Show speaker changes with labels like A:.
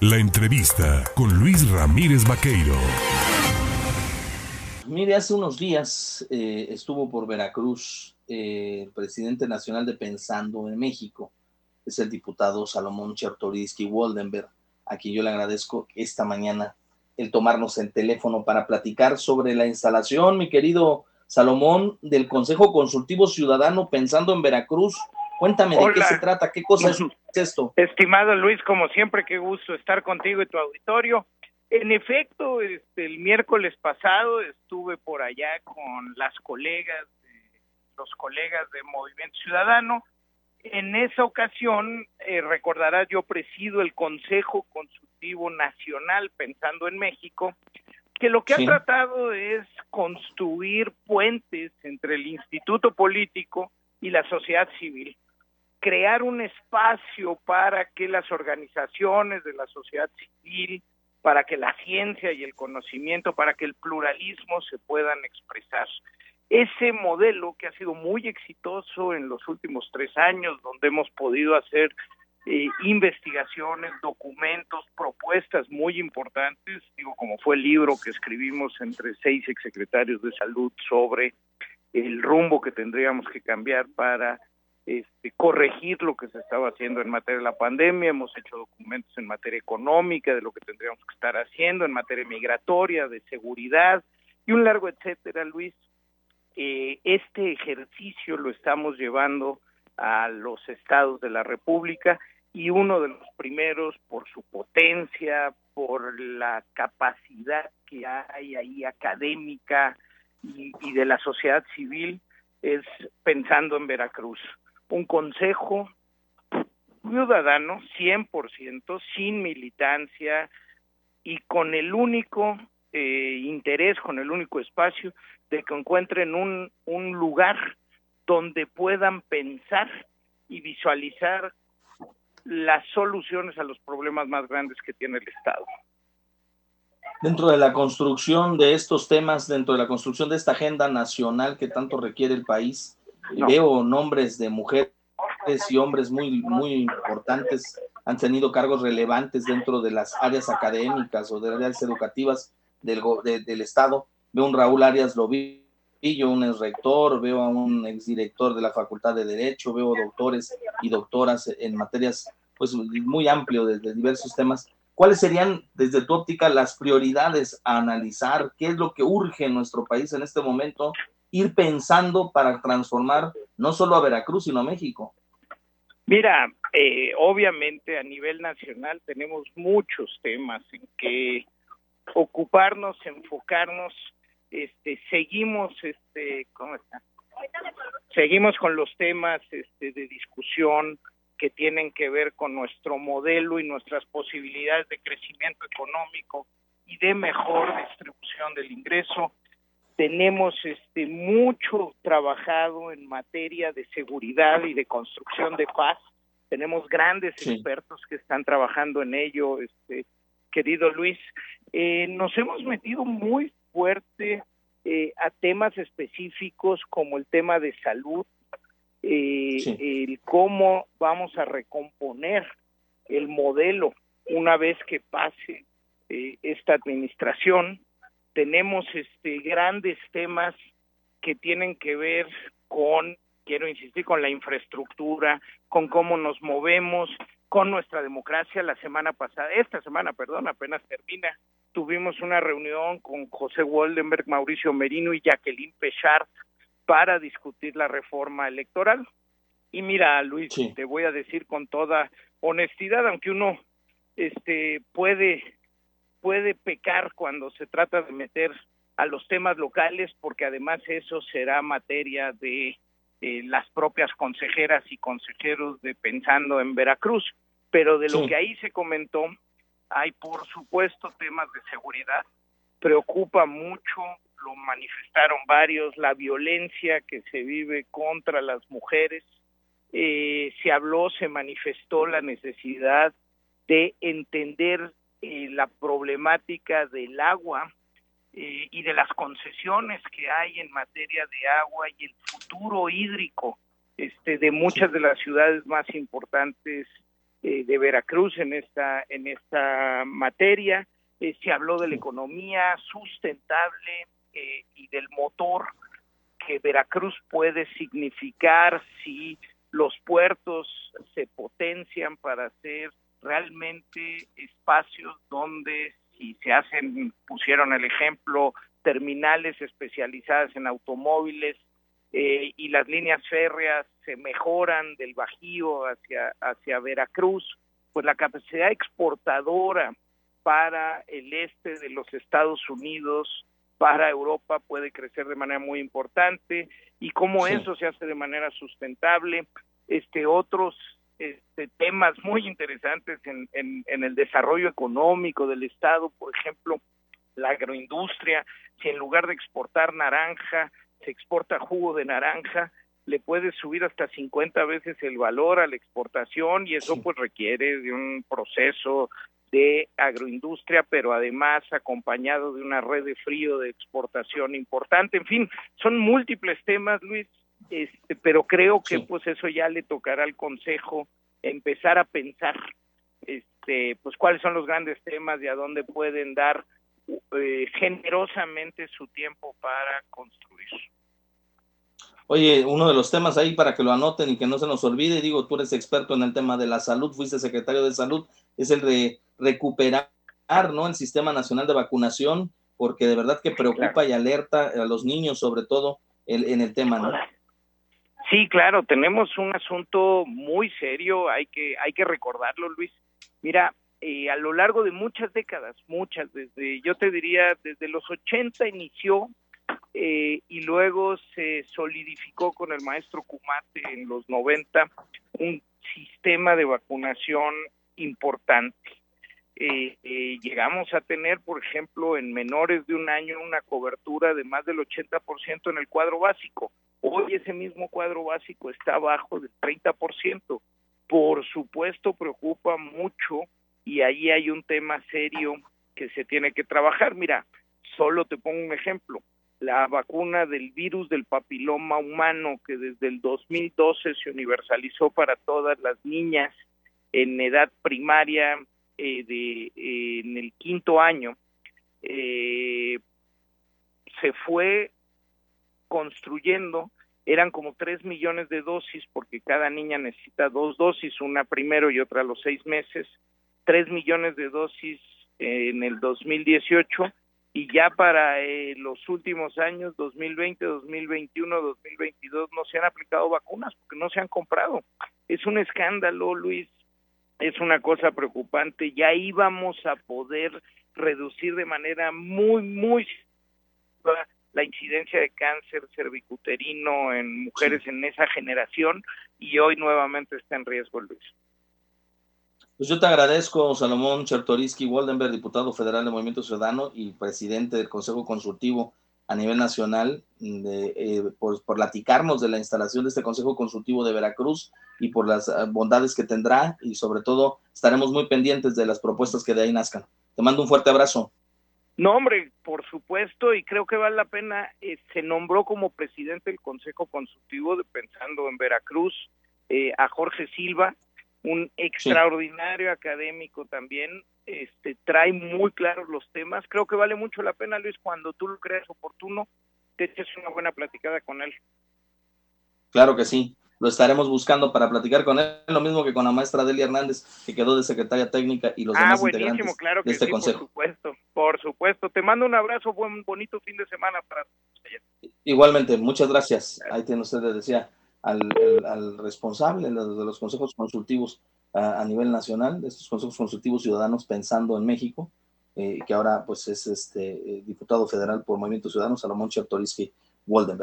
A: La entrevista con Luis Ramírez Vaqueiro.
B: Mire, hace unos días eh, estuvo por Veracruz eh, el presidente nacional de Pensando en México, es el diputado Salomón Chertoriski Woldenberg, a quien yo le agradezco esta mañana el tomarnos el teléfono para platicar sobre la instalación, mi querido Salomón, del Consejo Consultivo Ciudadano Pensando en Veracruz. Cuéntame de qué se trata, qué cosa es esto.
C: Estimado Luis, como siempre, qué gusto estar contigo y tu auditorio. En efecto, este, el miércoles pasado estuve por allá con las colegas, los colegas de Movimiento Ciudadano. En esa ocasión, eh, recordarás, yo presido el Consejo Consultivo Nacional Pensando en México, que lo que ha tratado es construir puentes entre el instituto político y la sociedad civil crear un espacio para que las organizaciones de la sociedad civil, para que la ciencia y el conocimiento, para que el pluralismo se puedan expresar. Ese modelo que ha sido muy exitoso en los últimos tres años, donde hemos podido hacer eh, investigaciones, documentos, propuestas muy importantes, digo, como fue el libro que escribimos entre seis exsecretarios de salud sobre el rumbo que tendríamos que cambiar para este, corregir lo que se estaba haciendo en materia de la pandemia, hemos hecho documentos en materia económica, de lo que tendríamos que estar haciendo, en materia migratoria, de seguridad y un largo etcétera, Luis. Eh, este ejercicio lo estamos llevando a los estados de la República y uno de los primeros por su potencia, por la capacidad que hay ahí académica y, y de la sociedad civil, es pensando en Veracruz un consejo ciudadano 100%, sin militancia y con el único eh, interés, con el único espacio de que encuentren un, un lugar donde puedan pensar y visualizar las soluciones a los problemas más grandes que tiene el Estado.
B: Dentro de la construcción de estos temas, dentro de la construcción de esta agenda nacional que tanto requiere el país, Veo nombres de mujeres y hombres muy, muy importantes, han tenido cargos relevantes dentro de las áreas académicas o de las áreas educativas del, del Estado. Veo un Raúl Arias Lobillo, un ex rector, veo a un exdirector de la Facultad de Derecho, veo doctores y doctoras en materias pues muy amplio de, de diversos temas. ¿Cuáles serían, desde tu óptica, las prioridades a analizar? ¿Qué es lo que urge en nuestro país en este momento ir pensando para transformar no solo a Veracruz, sino a México?
C: Mira, eh, obviamente a nivel nacional tenemos muchos temas en que ocuparnos, enfocarnos, este, seguimos, este, ¿cómo está? Seguimos con los temas este, de discusión que tienen que ver con nuestro modelo y nuestras posibilidades de crecimiento económico y de mejor distribución del ingreso tenemos este mucho trabajado en materia de seguridad y de construcción de paz. Tenemos grandes expertos que están trabajando en ello, este querido Luis. Eh, nos hemos metido muy fuerte eh, a temas específicos como el tema de salud, eh, el cómo vamos a recomponer el modelo una vez que pase esta administración tenemos este grandes temas que tienen que ver con quiero insistir con la infraestructura, con cómo nos movemos, con nuestra democracia la semana pasada, esta semana, perdón, apenas termina, tuvimos una reunión con José Woldenberg, Mauricio Merino y Jacqueline Pechard para discutir la reforma electoral. Y mira, Luis, te voy a decir con toda honestidad, aunque uno este puede puede pecar cuando se trata de meter a los temas locales, porque además eso será materia de eh, las propias consejeras y consejeros de Pensando en Veracruz. Pero de lo que ahí se comentó, hay por supuesto temas de seguridad. Preocupa mucho, lo manifestaron varios, la violencia que se vive contra las mujeres. Eh, se habló, se manifestó la necesidad de entender eh, la problemática del agua eh, y de las concesiones que hay en materia de agua y el futuro hídrico este, de muchas de las ciudades más importantes eh, de Veracruz en esta, en esta materia. Eh, se habló de la economía sustentable y del motor que Veracruz puede significar si los puertos se potencian para ser realmente espacios donde si se hacen, pusieron el ejemplo, terminales especializadas en automóviles eh, y las líneas férreas se mejoran del Bajío hacia, hacia Veracruz, pues la capacidad exportadora para el este de los Estados Unidos, para Europa puede crecer de manera muy importante y cómo eso se hace de manera sustentable. Este otros este, temas muy interesantes en, en, el desarrollo económico del Estado, por ejemplo, la agroindustria, si en lugar de exportar naranja, se exporta jugo de naranja, le puede subir hasta 50 veces el valor a la exportación y eso pues requiere de un proceso de agroindustria, pero además acompañado de una red de frío de exportación importante. En fin, son múltiples temas, Luis, este, pero creo que pues eso ya le tocará al Consejo empezar a pensar este pues cuáles son los grandes temas y a dónde pueden dar eh, generosamente su tiempo para construir.
B: Oye, uno de los temas ahí para que lo anoten y que no se nos olvide, digo, tú eres experto en el tema de la salud, fuiste secretario de salud, es el de recuperar, ¿no? El sistema nacional de vacunación, porque de verdad que preocupa y alerta a los niños sobre todo en el tema, ¿no?
C: Sí, claro, tenemos un asunto muy serio, hay que, hay que recordarlo, Luis. Mira, eh, a lo largo de muchas décadas, muchas, desde, yo te diría, desde los 80 inició eh, y luego se solidificó con el maestro Kumate en los 90 un sistema de vacunación importante. Eh, llegamos a tener, por ejemplo, en menores de un año una cobertura de más del 80% en el cuadro básico. Hoy ese mismo cuadro básico está abajo del 30%. Por supuesto, preocupa mucho y ahí hay un tema serio que se tiene que trabajar. Mira, solo te pongo un ejemplo. La vacuna del virus del papiloma humano que desde el 2012 se universalizó para todas las niñas en edad primaria eh, de, eh, en el quinto año, eh, se fue construyendo eran como tres millones de dosis porque cada niña necesita dos dosis, una primero y otra a los seis meses, tres millones de dosis en el 2018 y ya para eh, los últimos años, 2020, 2021, 2022, no se han aplicado vacunas porque no se han comprado. Es un escándalo, Luis, es una cosa preocupante. Ya íbamos a poder reducir de manera muy, muy la incidencia de cáncer cervicuterino en mujeres en esa generación y hoy nuevamente está en riesgo, Luis.
B: Pues yo te agradezco, Salomón Chertoriski Waldenberg, diputado federal de Movimiento Ciudadano y presidente del Consejo Consultivo a nivel nacional, de, eh, por, por, platicarnos de la instalación de este Consejo Consultivo de Veracruz y por las eh, bondades que tendrá y sobre todo estaremos muy pendientes de las propuestas que de ahí nazcan. Te mando un fuerte abrazo.
C: No, hombre, por supuesto, y creo que vale la pena, eh, se nombró como presidente del Consejo Consultivo, de, pensando en Veracruz, eh, a Jorge Silva, un extraordinario académico también, este, trae muy claros los temas. Creo que vale mucho la pena, Luis, cuando tú lo creas oportuno, te eches una buena platicada con él.
B: Claro que sí lo estaremos buscando para platicar con él, lo mismo que con la maestra Delia Hernández, que quedó de secretaria técnica y los
C: ah,
B: demás
C: integrantes claro que de este sí, consejo. Por supuesto, por supuesto. Te mando un abrazo, buen bonito fin de semana para
B: Igualmente, muchas gracias. Ahí tiene usted, decía, al, al responsable de los consejos consultivos a, nivel nacional, de estos consejos consultivos ciudadanos pensando en México, eh, que ahora pues es este eh, diputado federal por Movimiento Ciudadano, Salomón Chertoriski Waldenberg.